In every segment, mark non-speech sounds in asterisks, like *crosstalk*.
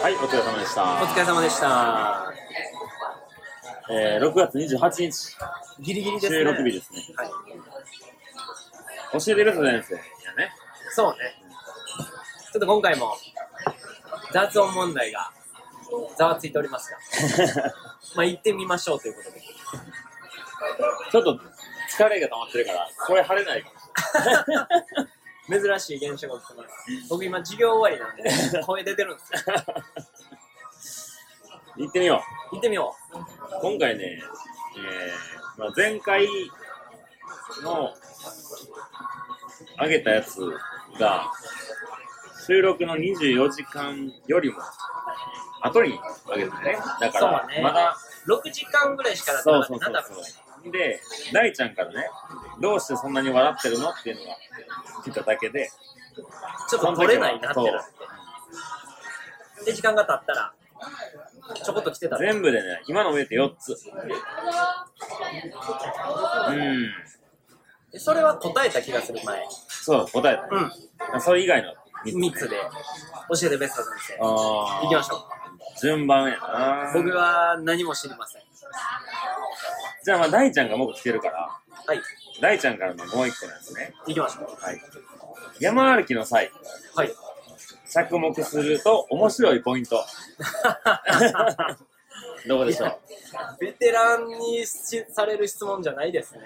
はい、お疲れ様でした。お疲れ様でした。えー、6月28日、ギリギリですね。収録日ですね。はい。教えてると先生。いやね。そうね。ちょっと今回も雑音問題がざわついておりますが、*laughs* まあ行ってみましょうということで。ちょっと疲れが溜まってるから、声張れないかも *laughs* 珍しい現象が起きてます。僕今授業終わりなんで、*laughs* 声出てるんですよ。行ってみよ行ってみよう。今回ね、えー、まあ、前回の上げたやつが、収録の24時間よりも後に上げてね。だかそうら、ねまだ、う。6時間ぐらいしか経ってそうそうなかったな、多分。そうそう。で、大ちゃんからね、どうしてそんなに笑ってるのっていうのが来ただけで、ちょっと取れないなってなって。で、時間が経ったら、ちょこっと来てたら。全部でね、今の上で4つ。うん。でそれは答えた気がする前。そう、答えた、ね。うん。それ以外の3 3つで教えてベスト先生。あ行きましょう。う。順番やな。僕は何も知りません。じゃあまあ、大ちゃんがもう来てるから、はい。大ちゃんからのもう1個のやつね。行きましょう。はい。山歩きの際、はい。着目すると面白いポイント。*laughs* どうでしょう？ベテランにしされる質問じゃないですね。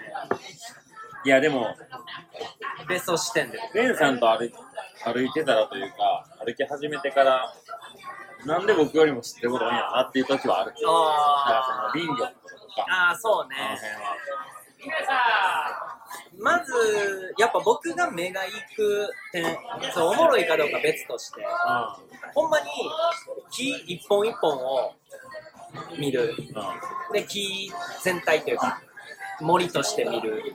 いや、でも、ベスト視点で。レンさんと歩い歩いてたらというか、歩き始めてから、なんで僕よりも知ってること多いんやろなっていう時はある。だからあその林業とか、あ。ああ、そうね。まず、やっぱ僕が目が行く点、そう、おもろいかどうか別として、ほんまに木一本一本を見る。で、木全体というか、森として見る。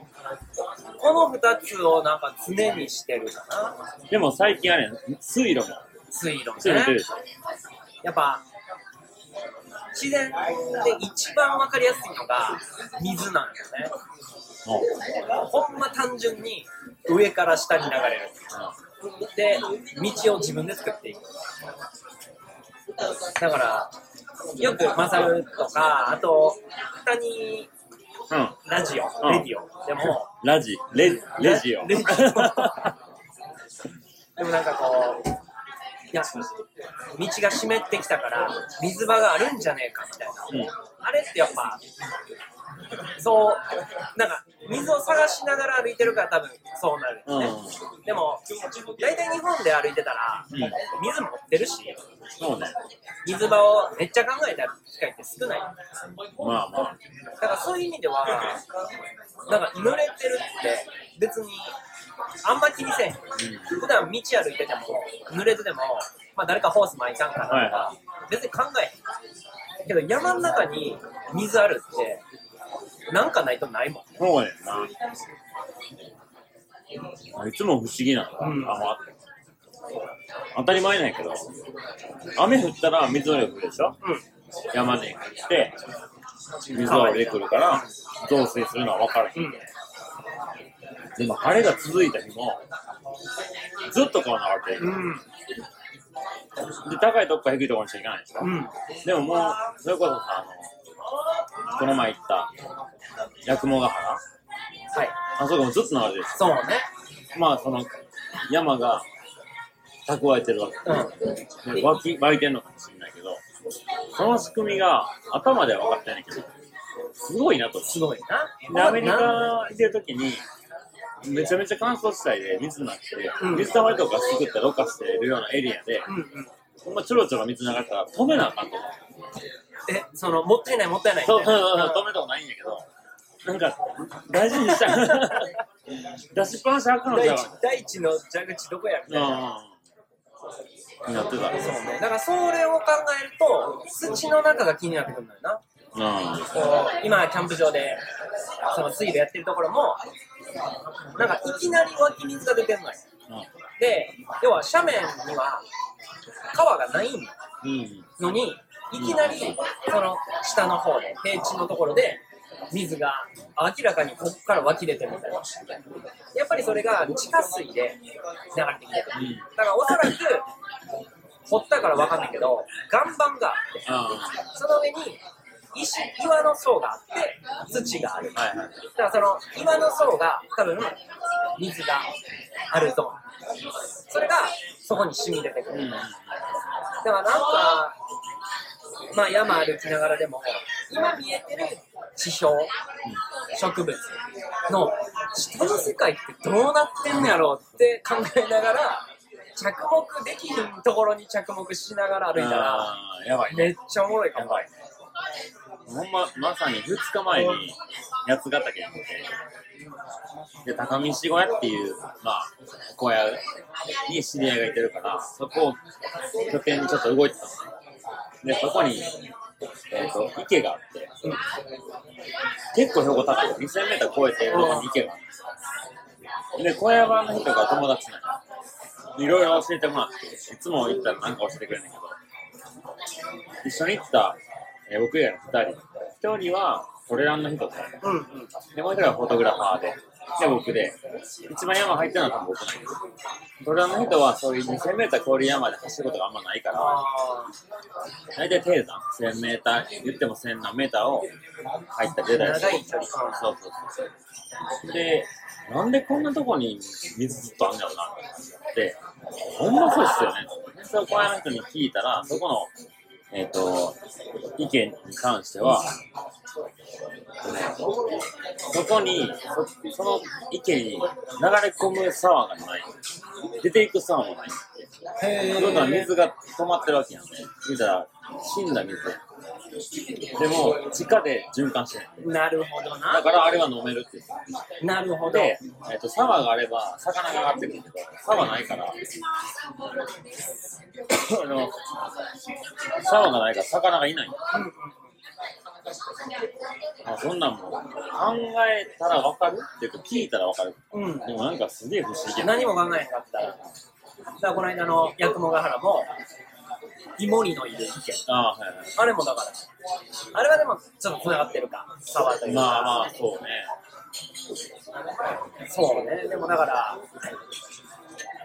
この二つをなんか常にしてるかな。でも最近あれ、水路も、水路水路出てるねで。しょ。やっぱ、自然で一番わかりやすいのが水なんよね。ほんま単純に上から下に流れる。で、道を自分で作っていく。だから、よくマサルとか、あと、二にうん。うん。ラジオ、うんレディオでも、ラジ、レ。レジオでもなんかこう、いや、道が湿ってきたから、水場があるんじゃねえかみたいな。うん。あれってやっぱ、そう、なんか、水を探しながら歩いてるから多分そうなるんですね。でも、大体日本で歩いてたら、うん。水持ってるし、そうね。水場をめっちゃ考えた機会って少ない。まあまあ。だからそういう意味では、なんか濡れてるって別にあんま気にせえへん。普段道歩いてても、濡れてても、まあ誰かホース巻いたんかなとか、は別に考えへん。けど山の中に水あるって、なんかないとないもん。そうやな。いつも不思議なの。うんあの当たり前なんやけど、雨降ったら水の量降るでしょ？うん。山に来て、水が降りてくるから、増水するのは分かる。うん。でも晴れが続いた日も、ずっと川流れてる。うん。で、高いとこから低いところにしか行かないでしょ、うん。でももう、それこそさ、あの、この前行った、八雲ヶ原はい。あそこもずっと流れてるそうね。ょまあ、その、山が蓄えてるわけ。で湧き、湧いてるのかもしれないけど、その仕組みが頭では分かってないけど、すごいなと思すごいう。な。で、アメリカ行ってる時に、めちゃめちゃ乾燥地帯で水になって、うん水たまりとか作ってろ過してるようなエリアで。ほんまちょろちょろ水流れたら止めなあかんと思う。え、その、もったいないもったいないみそう。そうそう止めたことないんやけど、なんか、大事にしたい。*laughs* 出しっぱなしあかんのじゃん。大地大地の蛇口どこやみたいな。うん。なってた。そうね。だからそれを考えると、土の中が気になってくるんだよな。うん。こう、今、キャンプ場で、その水路やってるところも、なんかいきなり湧き水が出てるのよ。で、要は斜面には川がないうん。のに、いきなり、その下の方で、平地のところで、水が明らかにここから湧き出てるみたいな。やっぱりそれが地下水で流れてきてる。だからおそらく、掘ったから分かんないけど、岩盤があって、その上に石、岩の層があって、土がある。はいはい。だからその岩の層が多分水があるゾーン。それがそこに染み出てくる。うん。だからなんか、まあ山歩きながらでも、今見えてる地表、植物の下の世界ってどうなってんのやろうって考えながら、着目できひんところに着目しながら歩いたら、あーやばいね。めっちゃおもろいかも。やばい。ほんま、まさに2日前に八ヶ岳に行って、で、高見市小屋っていう、まあ、小屋に知り合いがいてるから、そこを拠点にちょっと動いてたの。で、そこに、えっ、と、池があって、結構標高高い。2000メーター超えてるとこに池があるんで。小屋場の人が友達なんやいろいろ教えてもらって、いつも行ったら何か教えてくれるんだけど、一緒に行った、えー僕以外の二人。一人はトレランの人で、うんうん。で、もう一人はフォトグラファーで、で、僕で、一番山入ってるのは多分僕なんです。トレランの人はそういう2000メーター超える山で走ることがあんまないから、あ大体低山、1000メーター、言っても1000何メーターを入った出たり長い距離そうそうそう。で、なんでこんなとこに水ずっとあんねやろなって、ほんまそうっすよね。そこの人に聞いたら、そこの、えっ、と、意見に関しては、そこにそ、その池に流れ込む沢がない。出ていく沢もない。あ。へだから水が止まってるわけやんね。見たら、死んだ水でも、地下で循環してる。なるほどだな。からあれは飲めるって言ってたなるほど。で、えっと沢があれば魚が上がってくるけど、沢ないから、あの沢がないから魚がいないあそんなんも考えたらわかるっていうか聞いたらわかる。うん。うん。でもなんかすげえ不思議な。何も考えへんかったら。だからこの間の八雲ヶ原も、イモリのいる池。ああ、はいはい。あれもだから、あれはでもちょっと繋がってるか、沢というか。まあまあ、そうね。そうね、でもだから、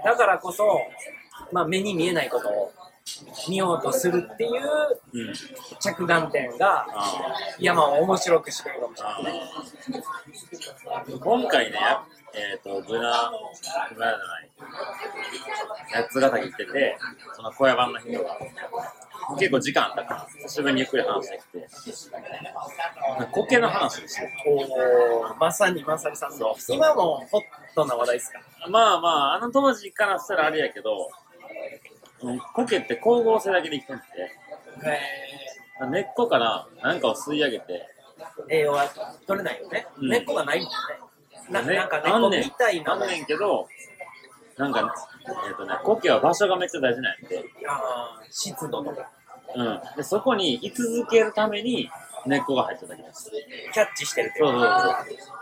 だからこそ、まあ目に見えないことを見ようとするっていううん。着眼点があ山を面白くしてくれるかもしれあないね。今回ね、えっ、と、ブラ、ブラじゃない、八ヶ岳行ってて、その小屋版の人が、結構時間あったから、久しぶりにゆっくり話してきて、苔の話をしてる。おーまさにまさにさんの今もホットな話題ですか？まあまあ、あの当時からしたらあれやけど、うん苔って光合成だけで生きてんて、へ根っこから何かを吸い上げて、ー栄養は取れないよね、うん。根っこがないもんねなねなんか根っこみたいなあんねんけど、なんか、えっ、とね、苔は場所がめっちゃ大事なんやって、あー湿度とかうん。で、そこに居続けるために根っこが入っただけです。キャッチしてるっていそううそうそ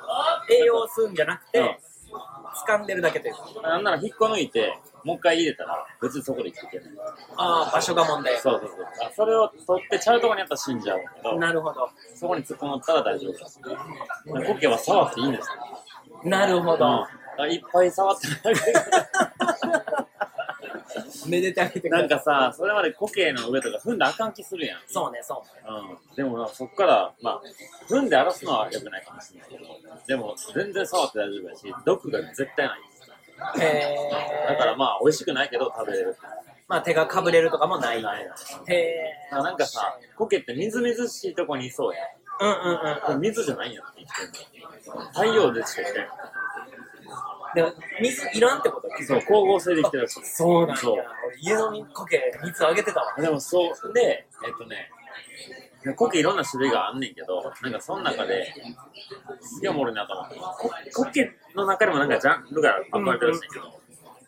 う。栄養を吸うんじゃなくて、うん掴んでるだけというかなんなら引っこ抜いて、もう一回入れたら、別にそこで生きていけない。ああ場所が問題そうそうそう。あそれを取ってちゃうとこにやったら死んじゃうけど、なるほどそこに突っ込まったら大丈夫です。苔は触っていいんですよ。なるほど、うん。いっぱい触って *laughs* めでてあげてくなんかさ、それまで苔の上とか踏んだらあかん気するやん。そうねそうねうん。でもな、そっから、まあ、踏んで荒らすのは良くないかもしれないけど、でも全然触って大丈夫やし、毒が絶対ない。へえだからまあ、美味しくないけど食べれる。まあ手がかぶれるとかもないないな。へえなんかさ、苔ってみずみずしいとこにいそうやん。うんうんうん水じゃないんやって生きてんの。太陽でしか生きてない。でも水いらんってことそう、光合成で生きてるらしい。そうなんやそう俺家の苔水あげてたわでもそう、で、えっとね、苔いろんな種類があんねんけど、なんかその中で、すげえおもろいなと思って、こ苔の中でもなんかジャンルが分かれてるらしいんやけど、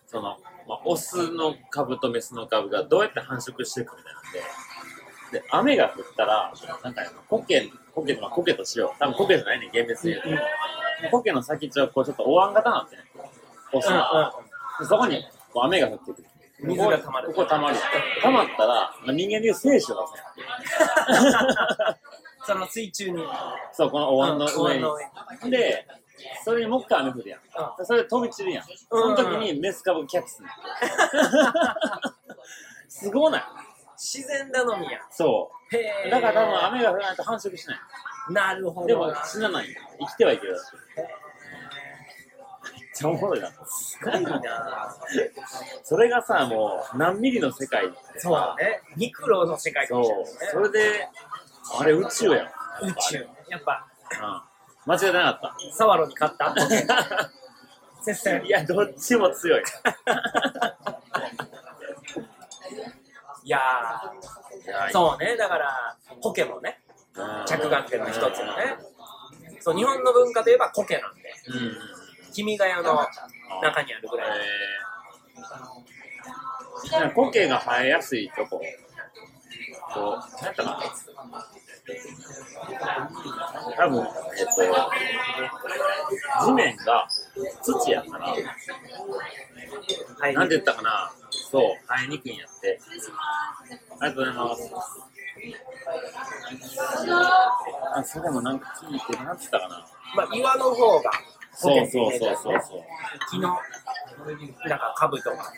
その、まあ、オスの株とメスの株がどうやって繁殖していくみたいなんで、で、雨が降ったら、なんかね苔、苔、まあ苔としよう。多分苔じゃないねん、厳密に言うと。苔の先っちょはこうちょっとお椀型になってね、オスの。でそこにこう雨が降ってくる。水が溜まるここここ溜まる。溜まったら、まあ、人間でいう精子を出その水中にせそう、このお椀の上椀の上に。で、それにもう一回雨降るやん。それで飛び散るやん。その時にメス株キャッチする。*laughs* すごない？自然頼みや。そう。だから多分雨が降らないと繁殖しない。なるほど。でも死なない。生きてはいけるらしい。めっちゃおもろいな。すごいな *laughs* それがさ、もう何ミリの世界そうだね。ミクロの世界かもしれないそう。ね。それで、あれ宇宙やん。宇宙。やっぱ、うん。間違いなかっサワロに勝ったた。*laughs* 接戦い。や、どっちも強い。*laughs* いやそうね。だから、ポケもね、うん着眼点の一つのね。そう、日本の文化といえばコケなんで、うん。君が代の中にあるぐらい。えー、なんか苔が生えやすいとこ、こう、なんやったかな。多分、えっと、地面が土やから、はい。なんて言ったかな、そう、生えにくいんやって。ありがとうございます。あ、それもなんか聞いて、なんて言ったかな。まあ、岩の方が、そうそうそうそうそう。木の、なんか株とか。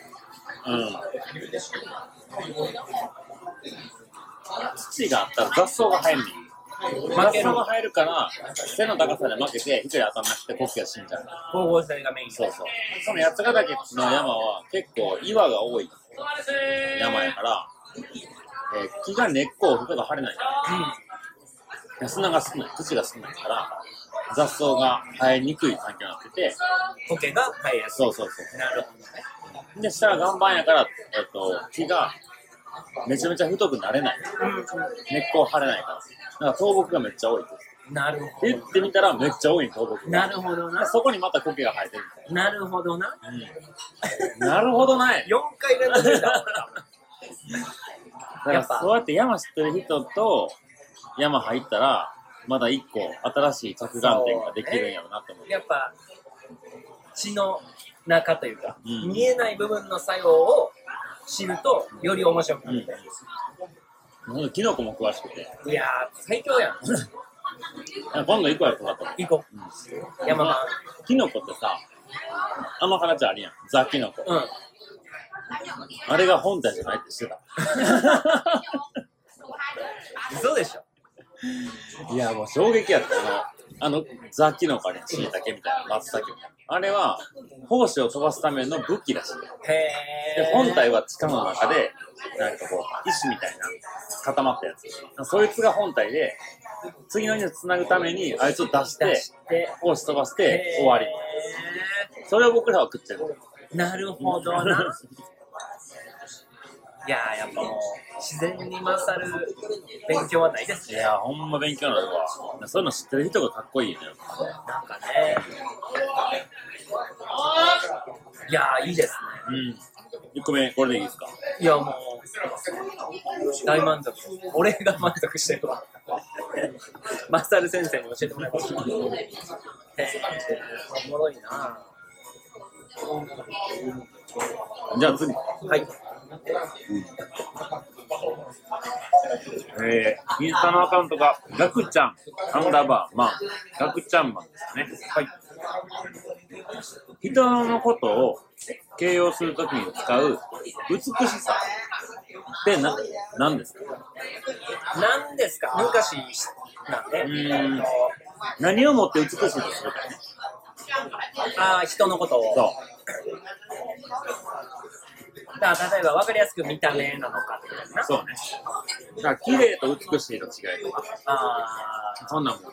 うん。土があったら雑草が生えんねん。雑草が生えるから、背の高さで負けて、光当たんなくて苔が死んじゃう。光合成がメイン。そうそう。その八ヶ岳の山は結構岩が多い山やから、えー木が根っこを太が張れない。砂が少ない、土が少ないから、雑草が生えにくい環境になってて、苔が生えやすい。そうそうそう。なるほどね。で、下が岩盤やから、えっと、木がめちゃめちゃ太くなれない。根っこを張れないから。だから倒木がめっちゃ多い。なるほで、言ってみたらめっちゃ多い倒木。なるほどな。そこにまた苔が生えてるみなるほどな。たいな。うん。なるほどない。4回連続だ。*laughs* だからそうやって山知ってる人と山入ったら、まだ一個新しい着眼点ができるんやろうなと思う。やっぱ、血の中というか、うん見えない部分の作用を知ると、より面白くなる。ほんとキノコも詳しくて。いやー、最強やん。今度行こうやとかと思う。行こうんう。山間。キノコってさ、甘辛茶あるやん。ザキノコ。うん。あれが本体じゃないって知ってた。*laughs* 嘘でしょ。いや、もう衝撃やった。あの、あのザキノコに椎茸みたいな、松茸みたいな。あれは、胞子を飛ばすための武器らしい。へで、ー。本体は地下の中で、なんかこう、石みたいな、固まったやつ。そいつが本体で、次のにつなぐために、あいつを出して。胞子飛ばして終わり。それを僕らは食ってる。なるほどな。*laughs* いやー、やっぱもう、自然に勝る勉強はないですね。いや、ほんま勉強になるわ。そういうの知ってる人がかっこいいよね。なんかね。いやー、いいですね。うん。1個目、これでいいですか？いや、もう、大満足。俺が満足してるわ。*laughs* マサル先生に教えてもらいました。おもろいなじゃあ次。はい。えー、インスタのアカウントが、ガクちゃん、アンダーバー、マン、ガクちゃんマンですね。はい。人のことを形容するときに使う美しさってな、何ですか？何ですか？昔なんで、うーん何をもって美しいとするか？ね。ああ、人のことを。そう。だから例えば分かりやすく見た目なのかってことやな。そうね。だから、綺麗と美しいの違いとか、ああ、そんなんもん。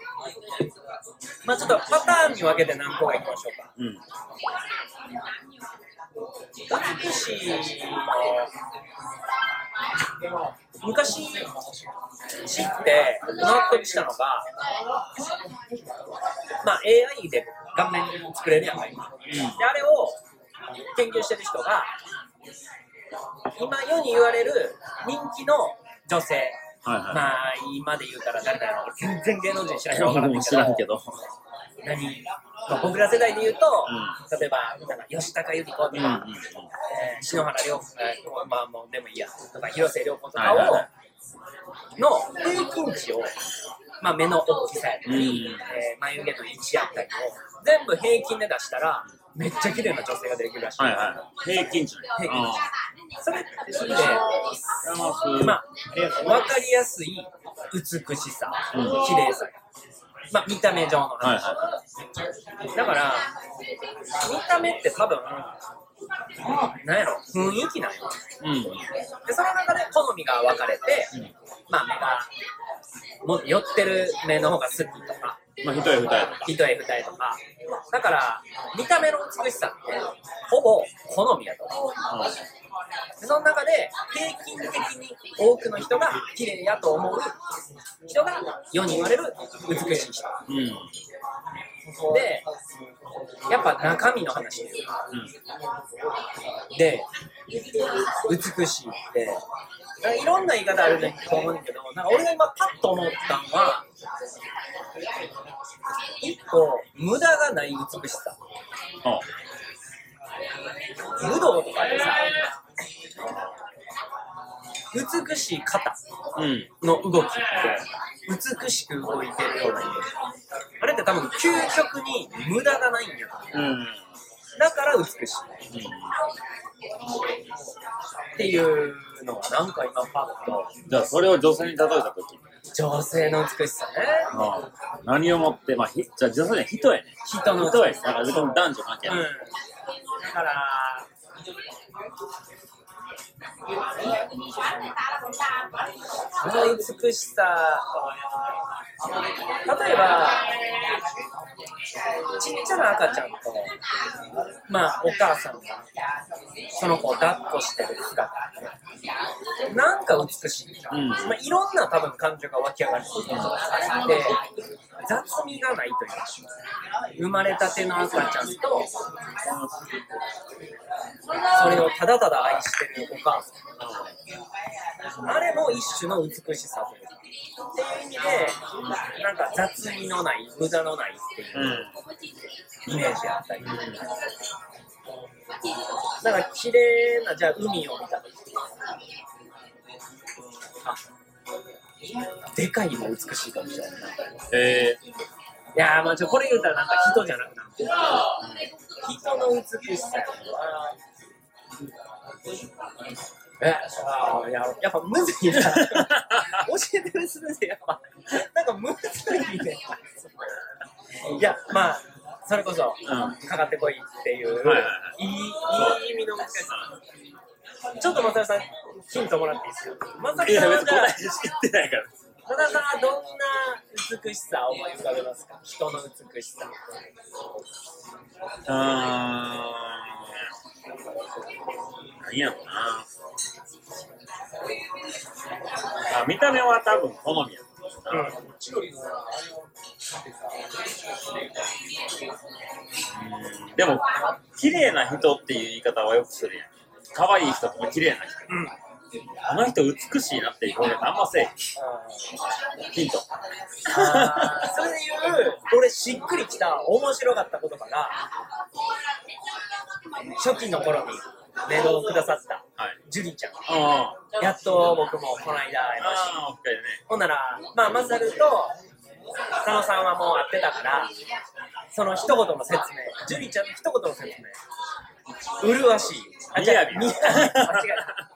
まあちょっとパターンに分けて何個かいきましょうか。うん。美しいの昔知って納得したのが、まあ、AI で顔面作れるやんか今、であれを研究してる人が今世に言われる人気の女性。はいはい。まあ今で言うたら誰だろう。全然芸能人知らんか分からんもうけど。知らんけど。何、まあ、僕ら世代で言うと、う例えばなんか吉高由里子とか、うんうんうん。えー篠原涼子、えーまあもうでもいいや、とか広瀬涼子とかを、はいはい。はいの平均値を、まあ目の大きさやったり、うん。えー眉毛の位置やったりを、全部平均で出したら、めっちゃ綺麗な女性ができるらしい。はいはい。平均値ね。平均値それって、ままあ、わかりやすい美しさ、綺麗さ。まあ、見た目上の話。はいはだから、見た目って多分、なんやろ、雰囲気なんよ。うん。で、その中で好みが分かれて、まあ、目が、も寄ってる目の方が好きとか、まあ、一重二重とか。一重二重とか。だから、見た目の美しさって、ほぼ好みやと思う。でその中で、平均的に多くの人が綺麗やと思う人が世に言われる美しい人。うん。うん。で、やっぱ中身の話ですで、美しいって、いろんな言い方あると思うんだけど、なんか俺が今パッと思ったのは、一個、無駄がない美しさ。武道とかでさ、美しい肩。の動きって、美しく動いてるようなイメージ。あれって多分、究極に無駄がないんやと思う。うん。だから美しい。っていうのがなんか今パッとじゃあ、それを女性に例えたとき、女性の美しさね何をもって、まあ、ひじゃあ女性には人やね。人の人やね。だから男女関係うんない。だからその美しさ例えばちっちゃな赤ちゃんとまあお母さんがその子を抱っこしてる姿ってなんか美しい、うん。まあ、いろんな多分感情が湧き上がるで雑味がないというか生まれたての赤ちゃんとそれをただただ愛してるお母さん。あれも一種の美しさというかっていう意味でなんか雑味のない無駄のないっていう。イメージあったりだから綺麗なじゃあ海を見た時あでかいも美しいかもしれないなえいやーまあちょこれ言うたらなんか人じゃなくなって人の美しさやなえあややっぱむずいな。教えてるするでやっぱ。なんかむずいね。いやまあそれこそうん。かかってこいっていう、はいはいはい。い、いいい意味の難しさ。ちょっと松田さんヒントもらっていいですか？松田さんは知ってないから。松田さんはどんな美しさを思い浮かべますか？人の美しさ。うーん。何やろうな。あ見た目は多分好みや。うんでも、綺麗な人っていう言い方はよくするやん。可愛い人とか綺麗な人。うんあの人美しいなっていう表現あんませえ。ヒント。それで言う俺しっくりきた面白かった言葉が初期の頃にメールをくださった。はい。ジュリちゃん。あやっと僕もこの間会いました。ね。ほんならまあマサルと佐野さんはもう会ってたからその一言の説明。ジュリちゃんの一言の説明。麗しい。あみやびみやび間違えた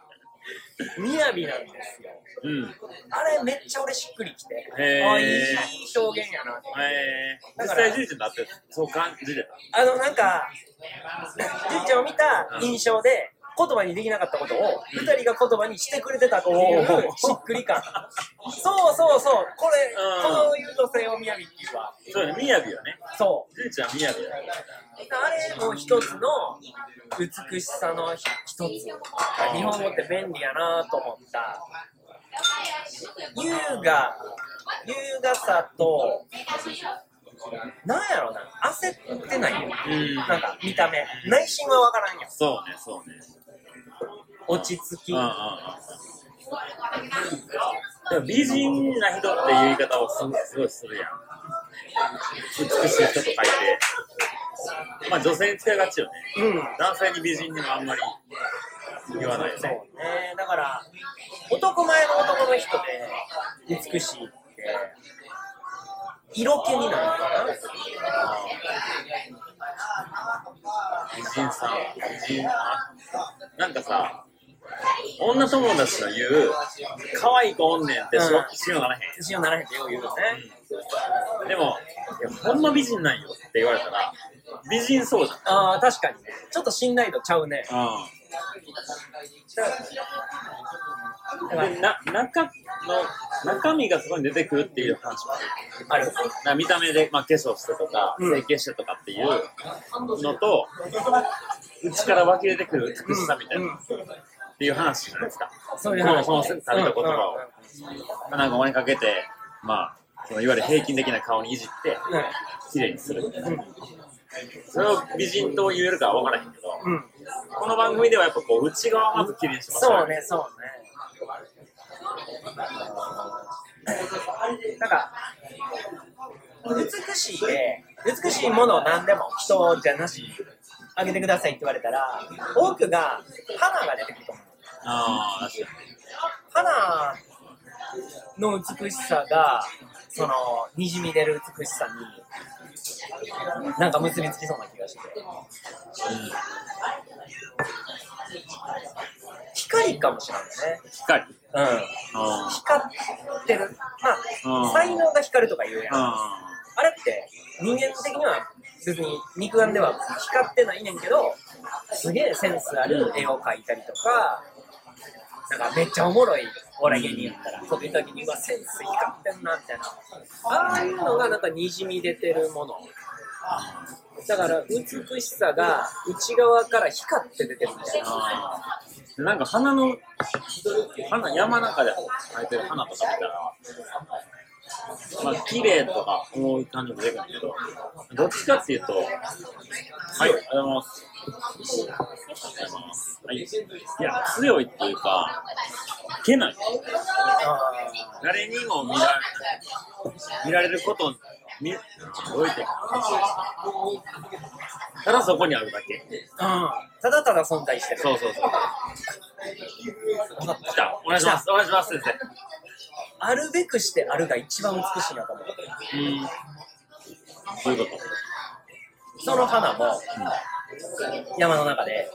みやびなんですよ。うん。あれめっちゃ俺しっくりきて。へー。あいい表現やなって。えー、実際、ジュリちゃんだって、そう感じてあのなんかジュリちゃんを見た印象で言葉にできなかったことを二人が言葉にしてくれてたっていうしっくり感。そうそうそう。これうん。こういう女性をみやびっていうわ。た。そうね、みやびよね。そう。ジュリちゃんみやびだ。あれも一つの美しさの一つ。日本語って便利やなと思った。優雅。優雅さとなんやろな。焦ってない。ようん。なんか見た目。内心は分からんやん。そうね、そうね。落ち着き。でも美人な人っていう言い方をすすごいするやん。美しい人と書いて。まあ女性に使いがちよね。うん男性に美人にもあんまり言わないよそうね。ねだから男前の男の人で美しいって色気になるのかな美人さん、美人な。なんかさ、女友達の言う、可愛い子おんねんってしうん信用ならへん。信用ならへんってよう言うよね。でも、いやほんま美人なんよって言われたら、美人そうじああ、確かにね。ちょっと信頼度ちゃうね。ゃん。うん。で、な、中の、中身がそこに出てくるっていう話もある。ある。見た目で、まあ、化粧してとか、うん整形してとかっていうのと、内から湧き出てくる美しさみたいな、うんっていう話じゃないですか。そういう話。そのその食べた言葉をまあ、なんかお金かけて、まあ、そのいわゆる平均的な顔にいじって、綺麗にする。それを美人と言えるかは分からへんけど、うん。うん。この番組ではやっぱこう、内側をまず綺麗にしましょそうね、そうね。なんか、美しいで、美しいものを何でも人じゃなしにあげてくださいって言われたら、多くが花が出てくると思う。ああ、確か花の美しさが、その、にじみ出る美しさに、なんか結びつきそうな気がして。に。光かもしれないね。光。うん。あ光ってる。まうんあ、才能が光るとか言うやん。あ。あれって人間的には別に肉眼では光ってないねんけどすげえセンスある絵を描いたりとかなんかめっちゃおもろい。お笑い芸人やったら。そ見た時にうわセンス光ってんなみたいな。ああいうのがなんかにじみ出てるもの。だから美しさが内側から光って出てるみたいな。なんか花の、花、山中で生えてる花とか見たら、まあ、綺麗とか思う感じも出るんだけど、どっちかっていうと、はい、ありがとうございます。ありがとうございます。はい。いや、強いっていうか、けない。誰にも見ら見られること、見、どういて。ただそこにあるだけ。うんただただ存在してるそうそうそう。来た。お願いします。お願いします、先生。あるべくしてあるが一番美しいなと思ううん。どういうことその花も山の中で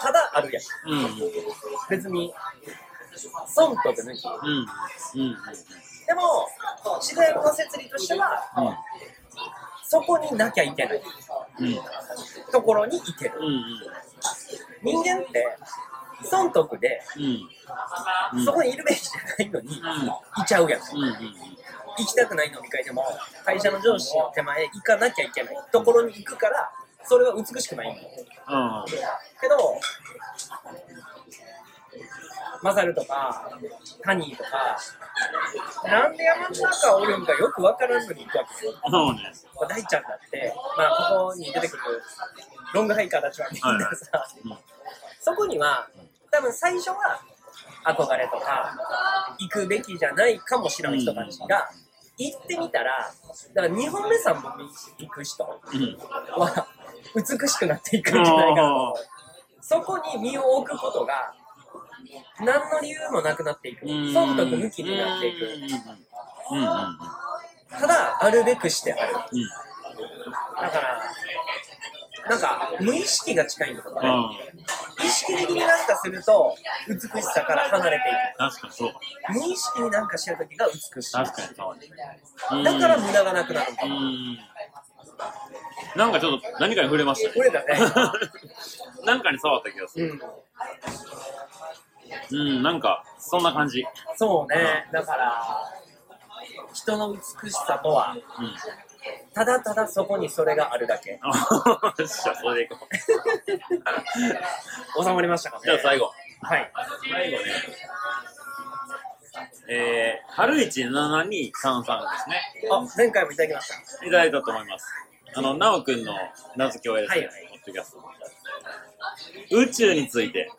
ただあるやんうん。うん。別に損得抜きうん。うん。でも自然の摂理としてはそこになきゃいけないうん。うん。ところに行けるうん。人間って損得でうん。うん。そこにいるべきじゃないのにうん。いちゃうやんうん。行きたくない飲み会でも会社の上司の手前行かなきゃいけないところに行くからそれは美しくないんだようん。けど、マサルとか、タニーとか、なんで山の中おるんかよくわからずに行くわけよ。そうね。まあ、大ちゃんだって、まあ、ここに出てくるロングハイカーたちはみんなさ、うん。そこには、多分最初は憧れとか、行くべきじゃないかもしれない人たちが、行ってみたら、だから2本目3本目行く人うん。は、美しくなっていくんじゃないかなと。そこに身を置くことが、何の理由もなくなっていく。損得抜きになっていく。ただ、あるべくしてある。うん。だから、なんか、無意識が近いんだよね。うん。意識的になんかすると、美しさから離れてい確かにそう。く。無意識になんかしてるときが美しい。確かにそう。だから無駄がなくなる。なんかちょっと何かに触れました？ね。これだね。なんかに触った気がする。うん。うん、なんか、そんな感じ。そうね。だから、人の美しさとは、うん。ただただそこにそれがあるだけ。*laughs* あよっしゃ、それでいこう。*laughs* 収まりましたかね。じゃあ最後。はい。最後ね。えー、春一723ですね。あ、前回もいただきました。いただいたと思います。あの、なおくんの名付け親ですね。はいはいポッドキャスト宇宙について、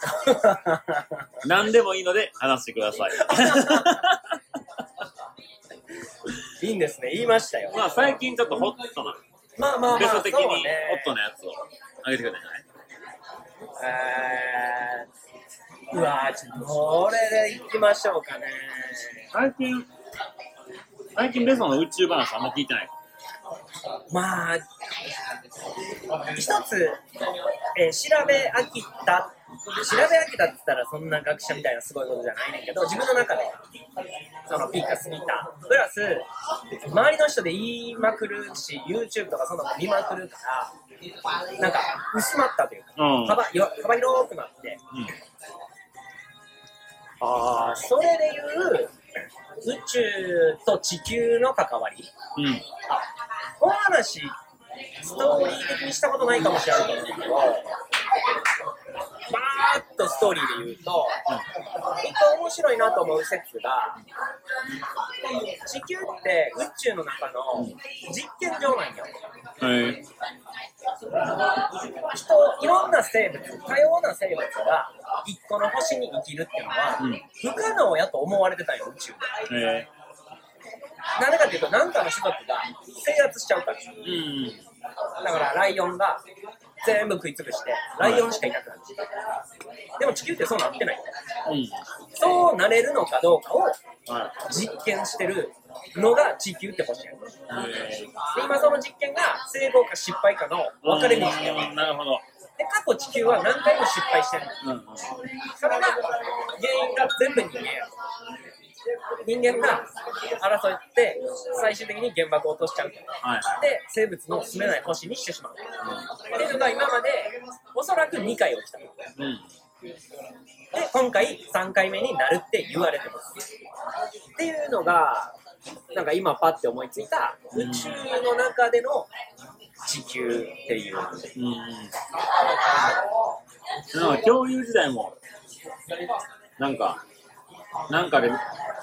*laughs* 何でもいいので話してください。いいんですね。言いましたよ。まあ、最近ちょっとホットな、まあまあまあ、的にホットなやつをあげてくれたんじゃない？えー、うわー、ちょっとどれでいきましょうかね。最近、最近ベストの宇宙話あんま聞いてない。まあ、一つ、えー調べ飽きた調べ上げたって言ったらそんな学者みたいなすごいことじゃないねんけど自分の中で。そのピークが過ぎた。プラス周りの人で言いまくるし YouTube とかそんなの見まくるからなんか薄まったというか、うん。幅よ幅広くなって。うん。ああそれでいう宇宙と地球の関わり。うん。あこの話ストーリー的にしたことないかもしれないけどバーッとストーリーで言うと一個面白いなと思う説が地球って宇宙の中の実験場なんよ。はい。人いろんな生物多様な生物が一個の星に生きるっていうのはうん。不可能やと思われてたんよ宇宙で。え。なんでかっていうと何かの種族が制圧しちゃうから。ーうん。だからライオンが全部食いつぶしてライオンしかいなくなるでも地球ってそうなってない。うん。そうなれるのかどうかをはい。実験してるのが地球って星やんでえ今その実験が成功か失敗かの分かれ道やんうんなるほど。で過去地球は何回も失敗してるうんうん。それが原因が全部人間や人間が争って最終的に原爆を落としちゃう。はいはい。で生物の住めない星にしてしまう。っていうのが今までおそらく2回起きた。うん。で今回3回目になるって言われてます。っていうのがなんか今パッて思いついた宇宙の中での地球っていう。うん。なんか恐竜時代もなんかなんかで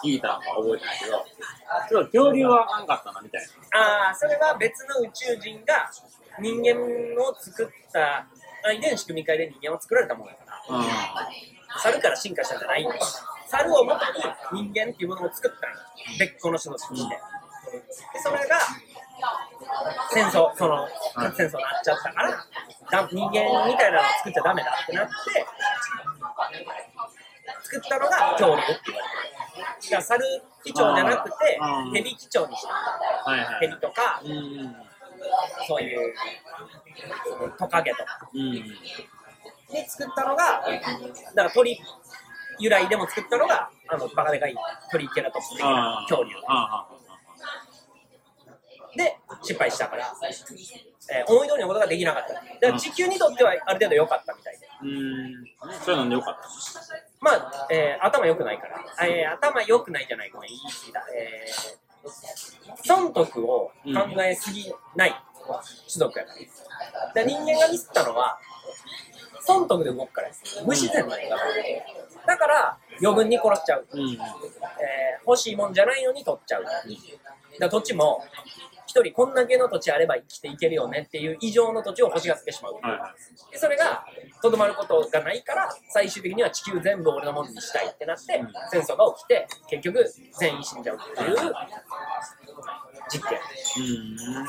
聞いたのか覚えてないけどちょっと恐竜はあかんかったなみたいああそれは別の宇宙人が人間を作ったあ遺伝子組み換えで人間を作られたものだから。な猿から進化したんじゃないんです猿をもとに人間っていうものを作った別個の種族として、でそれが戦争その核戦争になっちゃったからだ人間みたいなのを作っちゃダメだってなって作ったのが恐竜って言われてるだから猿機長じゃなくてヘビ機長にした。はいはいヘビとかうんそういうトカゲとか。うん。に作ったのが、だから鳥由来でも作ったのが、あのバカでかいトリケラトプス的な恐竜あで失敗したから、えー思い通りのことができなかった。だから地球にとってはある程度良かったみたいうんそれなんでよかったまあ、えー頭良くないから、えー頭良くないじゃない、ごめん、言い過ぎだ。えー損得を考えすぎない種族やから。で人間がミスったのは、損得で動くからです。無自然なんだから。だから、余分に殺しちゃう。うんえー欲しいもんじゃないのに取っちゃう。だから土地も、一人こんだけの土地あれば生きていけるよねっていう異常の土地を欲しがってしまう。はい。はいでそれがとどまることがないから最終的には地球全部俺のものにしたいってなって、戦争が起きて結局全員死んじゃうっていう実験。うん。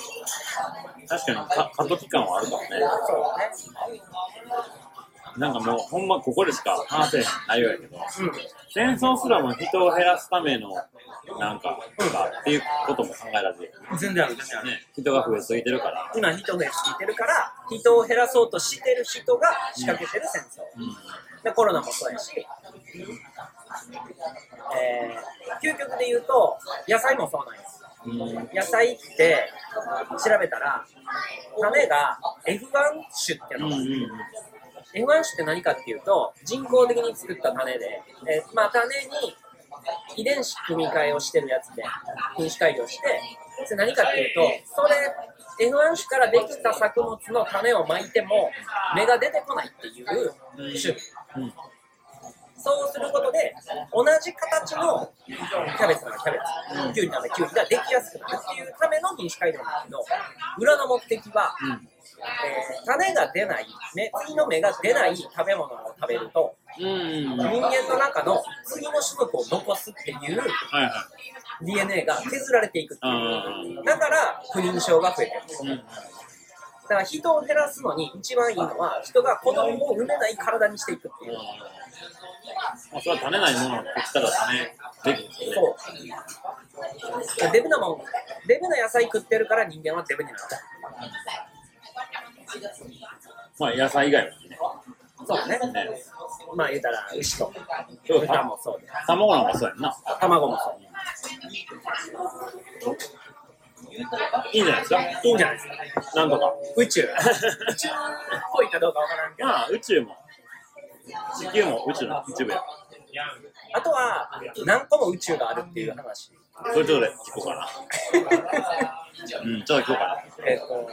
確かにか過渡期間はあるかもね。そうねなんかもうほんまここでしか話せへん内容やけどうん戦争すらも人を減らすためのなんかとかっていうことも考えられる。全然ある全然ある。ね人が増えすぎてるから。今人がついてるから人を減らそうとしてる人が仕掛けてる戦争。うでコロナもそうやし、えー究極で言うと野菜もそうなんです。んうん。野菜って調べたら種が F1 種っていうのがあるうんうん F1 種って何かっていうと人工的に作った種で、えーまあ、種に遺伝子組み換えをしてるやつで品種改良してそれ何かっていうとそれ F1 種からできた作物の種をまいても芽が出てこないっていう種類。うんそうすることで同じ形のキャベツならキャベツ、キュウリならキュウリができやすくなるっていうための品種改良なんだけど裏の目的はうん。えー種が出ない、ね、次の芽が出ない食べ物を食べると人間の中の次の種族を残すっていう DNA が削られていくってあいう。だから不妊症が増えてる。んですーうん。だから人を減らすのに一番いいのは人が子供を産めない体にしていくっていう。まあ、それは種ないものを食ったら種できそう。デブなもんデブな野菜食ってるから人間はデブになっちゃまあ野菜以外もねうそうねねまあ言うたら牛とか豚もそうで卵なんかそうやんな。卵もそういいんじゃないですか？いいんじゃないですかなんとか。宇宙宇宙っぽいかどうかわからんけどまあ、宇宙も。地球も宇宙の一部や。あとは何個も宇宙があるっていう話それちょっと聞こうかな。*laughs* うん、ちょっと聞こうかな。えっと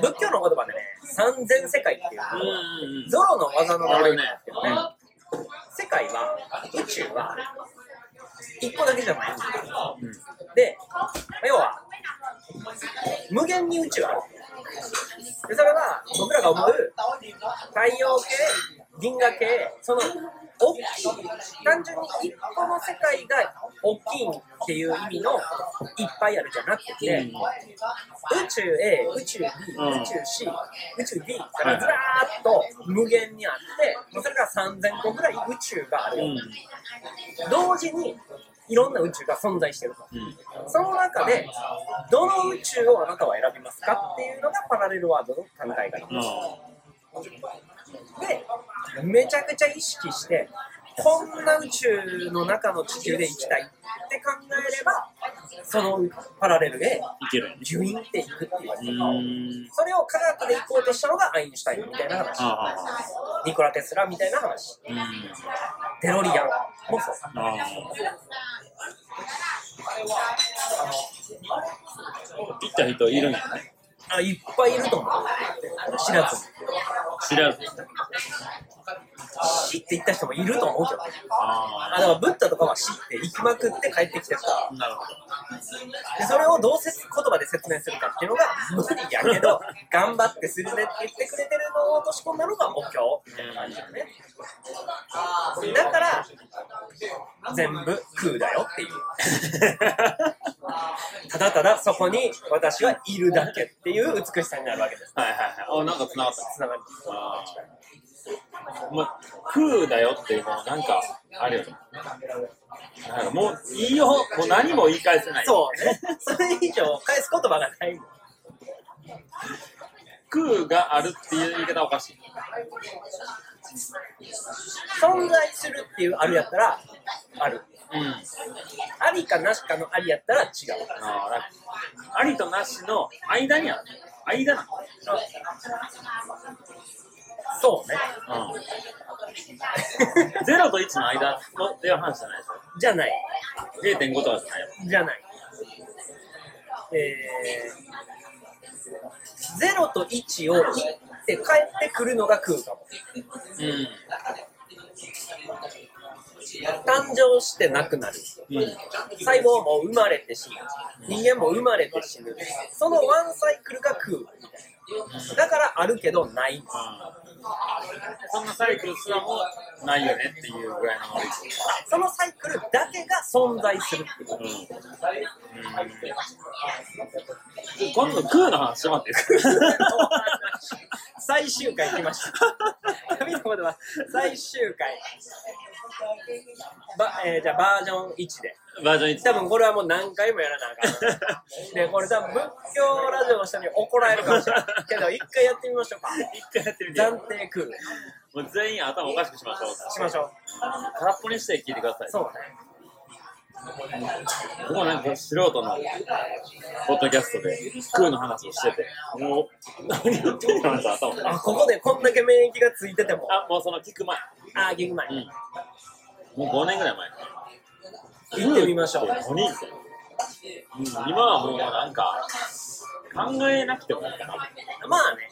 仏教の言葉でね三千世界っていううんうんうん。ゾロの技の名前なんですけどね世界は宇宙は一個だけじゃないんですよで要は無限に宇宙あるでそれは僕らが思う太陽系銀河系その大きい単純に一個の世界が大きいっていう意味のいっぱいあるじゃなくて、宇宙 A、宇宙 B、うん宇宙 C、宇宙 D からずらーっと無限にあって、それから3000個ぐらい宇宙がある。うん。同時にいろんな宇宙が存在してると。うん。その中で、どの宇宙をあなたは選びますかっていうのがパラレルワードの考え方。で、めちゃくちゃ意識して、こんな宇宙の中の地球で生きたいって考えれば、そのパラレルでいけるよね。ギュインっていくっていう。それを科学で行こうとしたのがアインシュタインみたいな話。ニコラ・テスラみたいな話。うん。デロリアンもそう。ああ。行った人いるんやね。あ、いっぱいいると思う。知らずに。Cirazinho 知って言った人もいると思うけど。あ、あだからブッダとかは死って行きまくって帰ってきてるから。あ。なるほでそれをどうせ言葉で説明するかっていうのが無理やけど、頑張ってするねって言ってくれてるのを落とし込んだのがお経みたいな感じだね。だから、全部空だよっていう。ただただそこに私はいるだけっていう美しさになるわけです。ど。はいはいはい。あ、なんか繋がった。つながりあまあ、空だよっていうのはなんか、あるよね。なんかもう、いいよ、もう何も言い返せない。そうね。それ以上返す言葉がない。空があるっていう言い方おかしい。存在するっていうあるやったら、ある。うん。ありかなしかのありやったら違う。ああ、ありとなしの間にある。間なの。そうね。うん。ゼロと1の間のっていう話じゃないでしじゃない。ょ。0.5とかじゃないよ。じゃない。えー、0と1を行って帰ってくるのが空かも。うん。誕生してなくなる。うん。細胞も生まれて死ぬ。人間も生まれて死ぬ。そのワンサイクルが空。だからあるけどない。そんなサイクルすらもないよねっていうぐらいの。そのサイクルだけが存在するっていう。うん。今度空の話してもらって最終回来ました。*laughs* 神様では最終回。ばえーじゃあバージョン1で。バージョン1。多分これはもう何回もやらなあかん。*laughs* で、これ多分仏教ラジオの人に怒られるかもしれない。けど、一回やってみましょうか。一回やってみて。暫定空。もう全員頭おかしくしましょう。しましょ空っぽにして聞いてください。う。そうね。僕もなんか素人のポッドキャストで空の話をしてて、もう何言ってんの頭あ、ここでこんだけ免疫がついてても。あ、もうその聞く前。あ、ギグマうん。もう5年ぐらい前。行ってみましょう。5人って。うん、今はもうなんか、考えなくてもいいかな。まあね、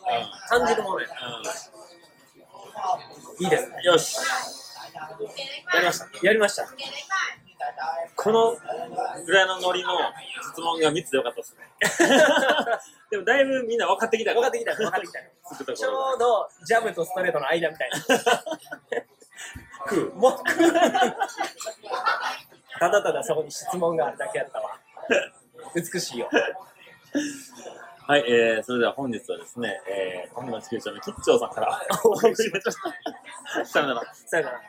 感じるものや。ういいですね。ん。よし。やりました。やりました。このぐらいのノリの質問が3つでよかったですね。*laughs* でもだいぶみんな分かってきた分かってきた、分かってきた。ちょうどジャブとストレートの間みたいな。*laughs* 空。もう空。ただただそこに質問があるだけやったわ。*laughs* 美しいよ。はい、えー、それでは本日はですね、えー、本の地球長の吉兆さんからお送りしました。*laughs* さよなら。さよなら。